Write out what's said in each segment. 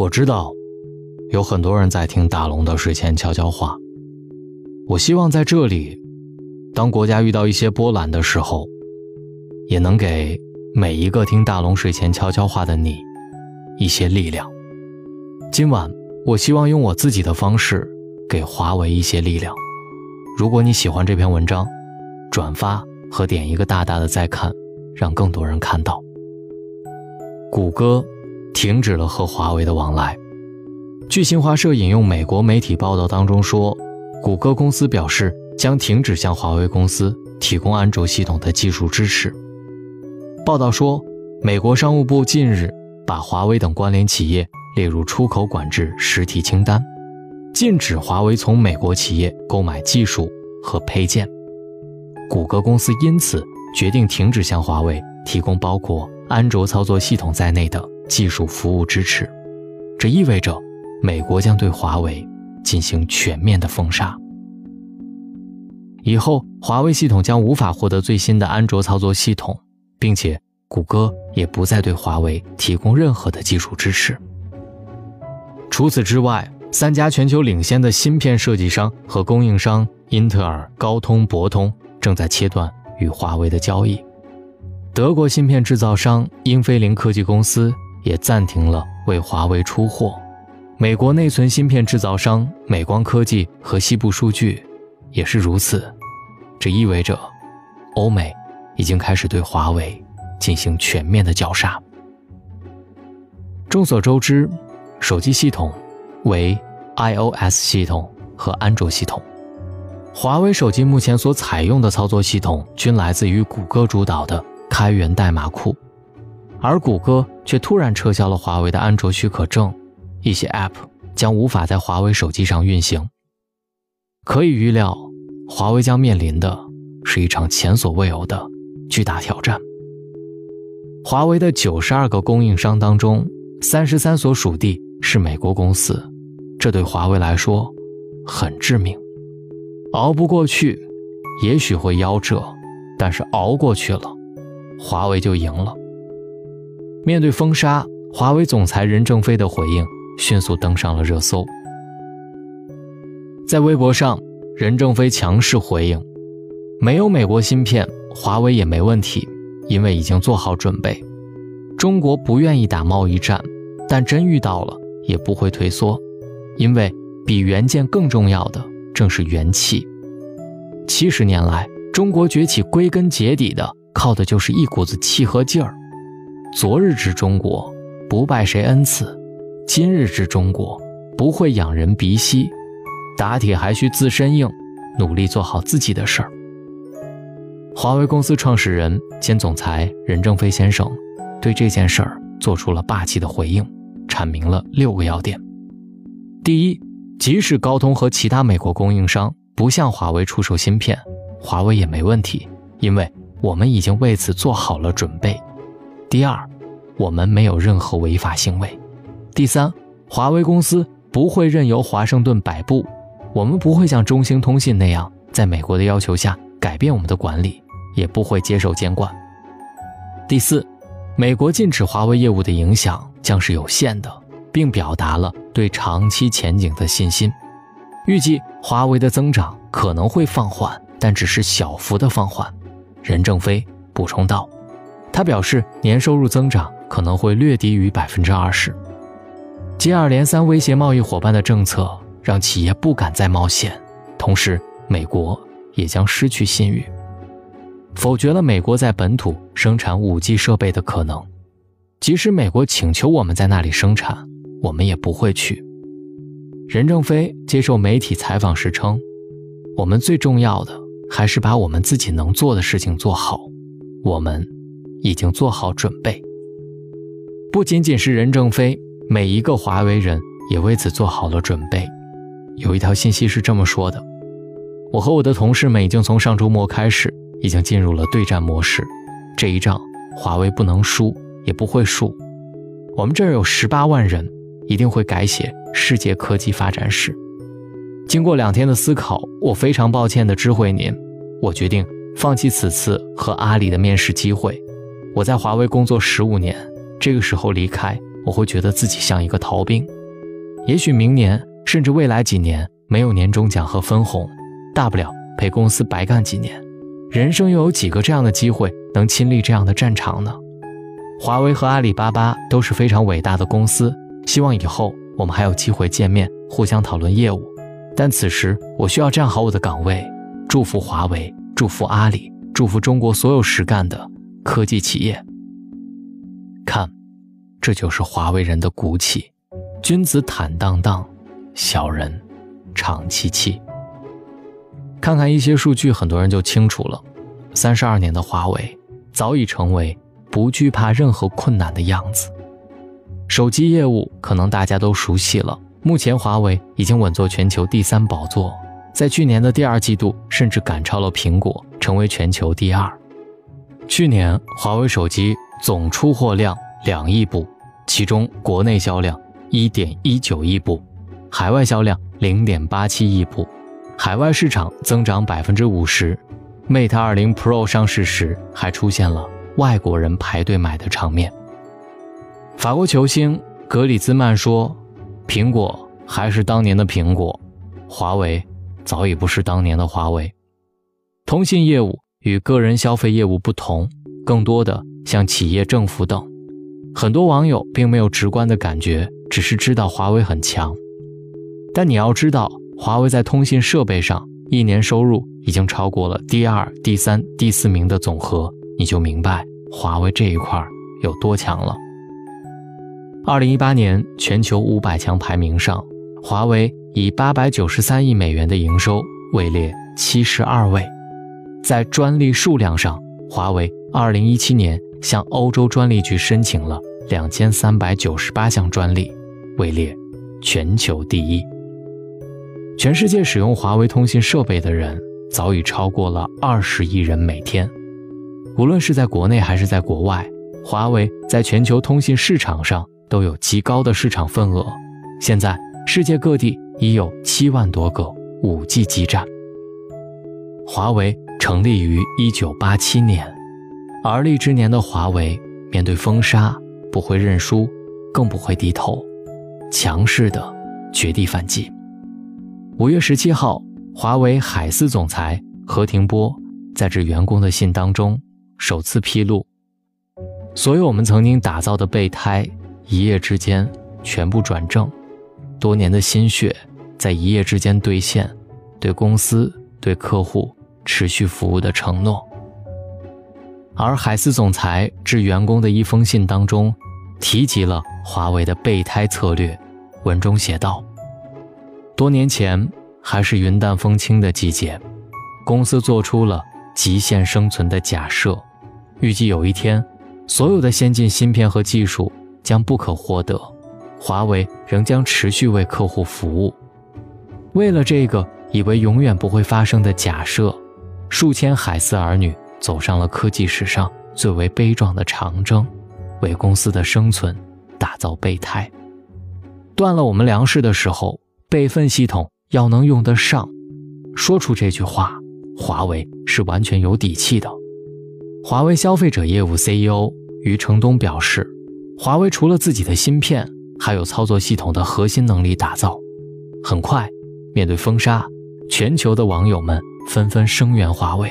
我知道，有很多人在听大龙的睡前悄悄话。我希望在这里，当国家遇到一些波澜的时候，也能给每一个听大龙睡前悄悄话的你一些力量。今晚，我希望用我自己的方式给华为一些力量。如果你喜欢这篇文章，转发和点一个大大的再看，让更多人看到。谷歌。停止了和华为的往来。据新华社引用美国媒体报道当中说，谷歌公司表示将停止向华为公司提供安卓系统的技术支持。报道说，美国商务部近日把华为等关联企业列入出口管制实体清单，禁止华为从美国企业购买技术和配件。谷歌公司因此决定停止向华为提供包括安卓操作系统在内的。技术服务支持，这意味着美国将对华为进行全面的封杀。以后，华为系统将无法获得最新的安卓操作系统，并且谷歌也不再对华为提供任何的技术支持。除此之外，三家全球领先的芯片设计商和供应商英特尔、高通、博通正在切断与华为的交易。德国芯片制造商英飞凌科技公司。也暂停了为华为出货。美国内存芯片制造商美光科技和西部数据也是如此。这意味着，欧美已经开始对华为进行全面的绞杀。众所周知，手机系统为 iOS 系统和安卓系统。华为手机目前所采用的操作系统均来自于谷歌主导的开源代码库。而谷歌却突然撤销了华为的安卓许可证，一些 App 将无法在华为手机上运行。可以预料，华为将面临的是一场前所未有的巨大挑战。华为的九十二个供应商当中，三十三所属地是美国公司，这对华为来说很致命。熬不过去，也许会夭折，但是熬过去了，华为就赢了。面对封杀，华为总裁任正非的回应迅速登上了热搜。在微博上，任正非强势回应：“没有美国芯片，华为也没问题，因为已经做好准备。中国不愿意打贸易战，但真遇到了也不会退缩，因为比元件更重要的正是元气。七十年来，中国崛起归根结底的靠的就是一股子气和劲儿。”昨日之中国，不拜谁恩赐；今日之中国，不会仰人鼻息。打铁还需自身硬，努力做好自己的事儿。华为公司创始人兼总裁任正非先生对这件事儿做出了霸气的回应，阐明了六个要点：第一，即使高通和其他美国供应商不向华为出售芯片，华为也没问题，因为我们已经为此做好了准备。第二，我们没有任何违法行为。第三，华为公司不会任由华盛顿摆布，我们不会像中兴通信那样，在美国的要求下改变我们的管理，也不会接受监管。第四，美国禁止华为业务的影响将是有限的，并表达了对长期前景的信心。预计华为的增长可能会放缓，但只是小幅的放缓。任正非补充道。他表示，年收入增长可能会略低于百分之二十。接二连三威胁贸易伙伴的政策让企业不敢再冒险，同时美国也将失去信誉，否决了美国在本土生产 5G 设备的可能。即使美国请求我们在那里生产，我们也不会去。任正非接受媒体采访时称：“我们最重要的还是把我们自己能做的事情做好。我们。”已经做好准备，不仅仅是任正非，每一个华为人也为此做好了准备。有一条信息是这么说的：我和我的同事们已经从上周末开始，已经进入了对战模式。这一仗，华为不能输，也不会输。我们这儿有十八万人，一定会改写世界科技发展史。经过两天的思考，我非常抱歉地知会您，我决定放弃此次和阿里的面试机会。我在华为工作十五年，这个时候离开我会觉得自己像一个逃兵。也许明年，甚至未来几年没有年终奖和分红，大不了陪公司白干几年。人生又有几个这样的机会能亲历这样的战场呢？华为和阿里巴巴都是非常伟大的公司，希望以后我们还有机会见面，互相讨论业务。但此时我需要站好我的岗位，祝福华为，祝福阿里，祝福中国所有实干的科技企业。看，这就是华为人的骨气，君子坦荡荡，小人长戚戚。看看一些数据，很多人就清楚了。三十二年的华为，早已成为。不惧怕任何困难的样子。手机业务可能大家都熟悉了，目前华为已经稳坐全球第三宝座，在去年的第二季度甚至赶超了苹果，成为全球第二。去年华为手机总出货量两亿部，其中国内销量一点一九亿部，海外销量零点八七亿部，海外市场增长百分之五十。Mate 二零 Pro 上市时还出现了。外国人排队买的场面。法国球星格里兹曼说：“苹果还是当年的苹果，华为早已不是当年的华为。”通信业务与个人消费业务不同，更多的像企业、政府等。很多网友并没有直观的感觉，只是知道华为很强。但你要知道，华为在通信设备上一年收入已经超过了第二、第三、第四名的总和。你就明白华为这一块有多强了。二零一八年全球五百强排名上，华为以八百九十三亿美元的营收位列七十二位。在专利数量上，华为二零一七年向欧洲专利局申请了两千三百九十八项专利，位列全球第一。全世界使用华为通信设备的人早已超过了二十亿人每天。无论是在国内还是在国外，华为在全球通信市场上都有极高的市场份额。现在，世界各地已有七万多个 5G 基站。华为成立于1987年，而立之年的华为面对封杀不会认输，更不会低头，强势的绝地反击。五月十七号，华为海思总裁何庭波在致员工的信当中。首次披露，所有我们曾经打造的备胎，一夜之间全部转正，多年的心血在一夜之间兑现，对公司、对客户持续服务的承诺。而海思总裁致员工的一封信当中，提及了华为的备胎策略，文中写道：多年前还是云淡风轻的季节，公司做出了极限生存的假设。预计有一天，所有的先进芯片和技术将不可获得，华为仍将持续为客户服务。为了这个以为永远不会发生的假设，数千海思儿女走上了科技史上最为悲壮的长征，为公司的生存打造备胎。断了我们粮食的时候，备份系统要能用得上。说出这句话，华为是完全有底气的。华为消费者业务 CEO 余承东表示，华为除了自己的芯片，还有操作系统的核心能力打造。很快，面对封杀，全球的网友们纷纷声援华为。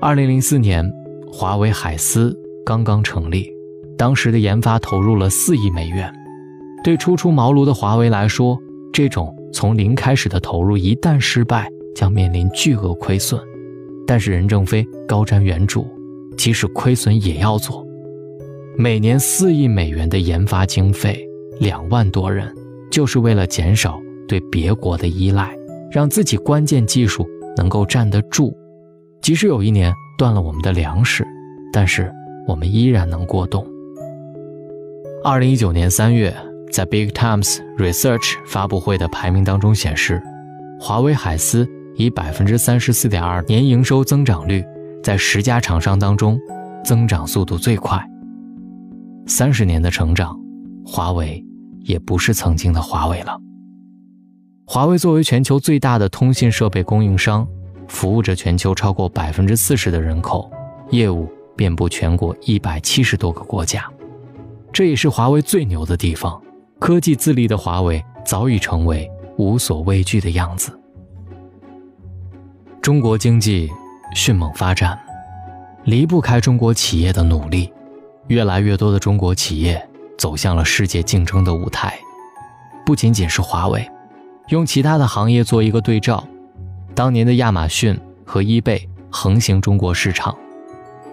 二零零四年，华为海思刚刚成立，当时的研发投入了四亿美元。对初出茅庐的华为来说，这种从零开始的投入一旦失败，将面临巨额亏损。但是任正非高瞻远瞩，即使亏损也要做。每年四亿美元的研发经费，两万多人，就是为了减少对别国的依赖，让自己关键技术能够站得住。即使有一年断了我们的粮食，但是我们依然能过冬。二零一九年三月，在 Big Times Research 发布会的排名当中显示，华为海思。以百分之三十四点二年营收增长率，在十家厂商当中，增长速度最快。三十年的成长，华为也不是曾经的华为了。华为作为全球最大的通信设备供应商，服务着全球超过百分之四十的人口，业务遍布全国一百七十多个国家。这也是华为最牛的地方。科技自立的华为早已成为无所畏惧的样子。中国经济迅猛发展，离不开中国企业的努力。越来越多的中国企业走向了世界竞争的舞台。不仅仅是华为，用其他的行业做一个对照，当年的亚马逊和易贝横行中国市场，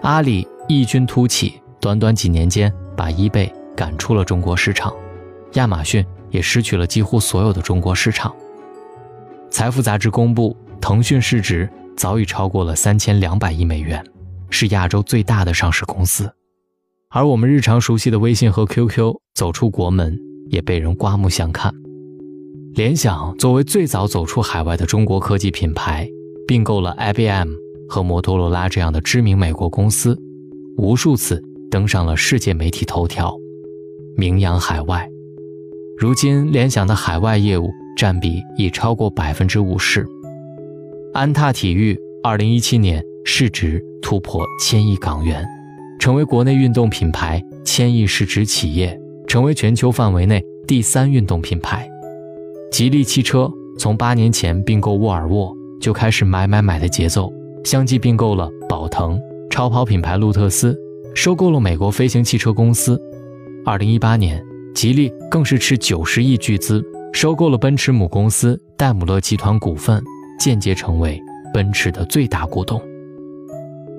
阿里异军突起，短短几年间把易贝赶出了中国市场，亚马逊也失去了几乎所有的中国市场。财富杂志公布，腾讯市值早已超过了三千两百亿美元，是亚洲最大的上市公司。而我们日常熟悉的微信和 QQ 走出国门。也被人刮目相看。联想作为最早走出海外的中国科技品牌，并购了 IBM 和摩托罗拉这样的知名美国公司，无数次登上了世界媒体头条，名扬海外。如今，联想的海外业务占比已超过百分之五十。安踏体育二零一七年市值突破千亿港元，成为国内运动品牌千亿市值企业。成为全球范围内第三运动品牌，吉利汽车从八年前并购沃尔沃就开始买买买的节奏，相继并购了宝腾、超跑品牌路特斯，收购了美国飞行汽车公司。二零一八年，吉利更是斥九十亿巨资收购了奔驰母公司戴姆勒集团股份，间接成为奔驰的最大股东。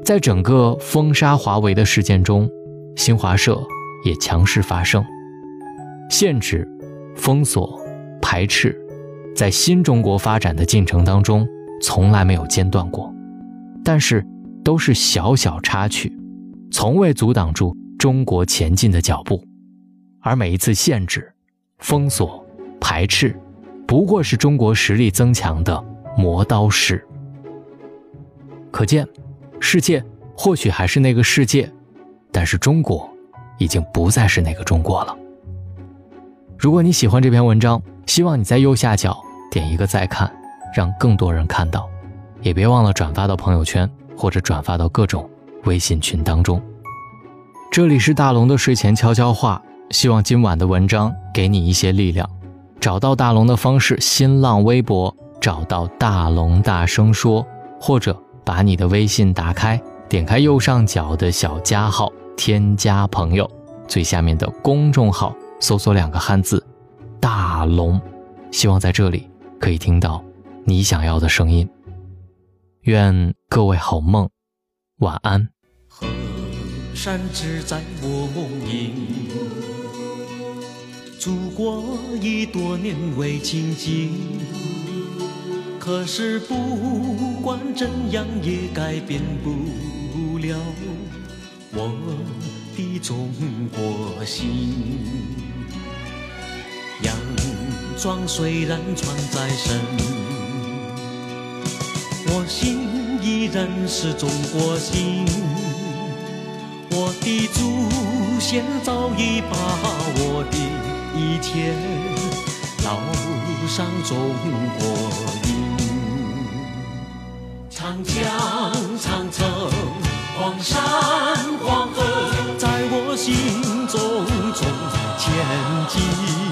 在整个封杀华为的事件中，新华社也强势发声。限制、封锁、排斥，在新中国发展的进程当中从来没有间断过，但是都是小小插曲，从未阻挡住中国前进的脚步。而每一次限制、封锁、排斥，不过是中国实力增强的磨刀石。可见，世界或许还是那个世界，但是中国已经不再是那个中国了。如果你喜欢这篇文章，希望你在右下角点一个再看，让更多人看到，也别忘了转发到朋友圈或者转发到各种微信群当中。这里是大龙的睡前悄悄话，希望今晚的文章给你一些力量。找到大龙的方式：新浪微博找到大龙大声说，或者把你的微信打开，点开右上角的小加号，添加朋友，最下面的公众号。搜索两个汉字“龙”，希望在这里可以听到你想要的声音。愿各位好梦，晚安。河山只在我梦萦，祖国已多年未亲近。可是不管怎样也改变不了我的中国心。装虽然穿在身，我心依然是中国心。我的祖先早已把我的一切烙上中国印。长江、长城、黄山、黄河，在我心中中前进。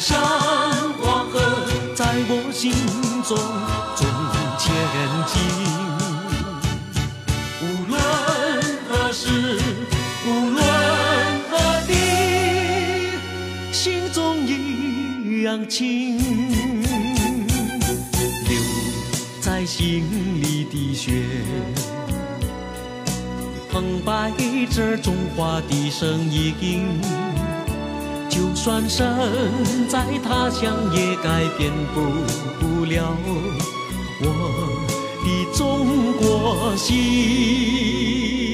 山、黄河，在我心中中前进。无论何时，无论何地，心中一样。两情，留在心里的血，澎湃着中华的声音。就算身在他乡，也改变不了我的中国心。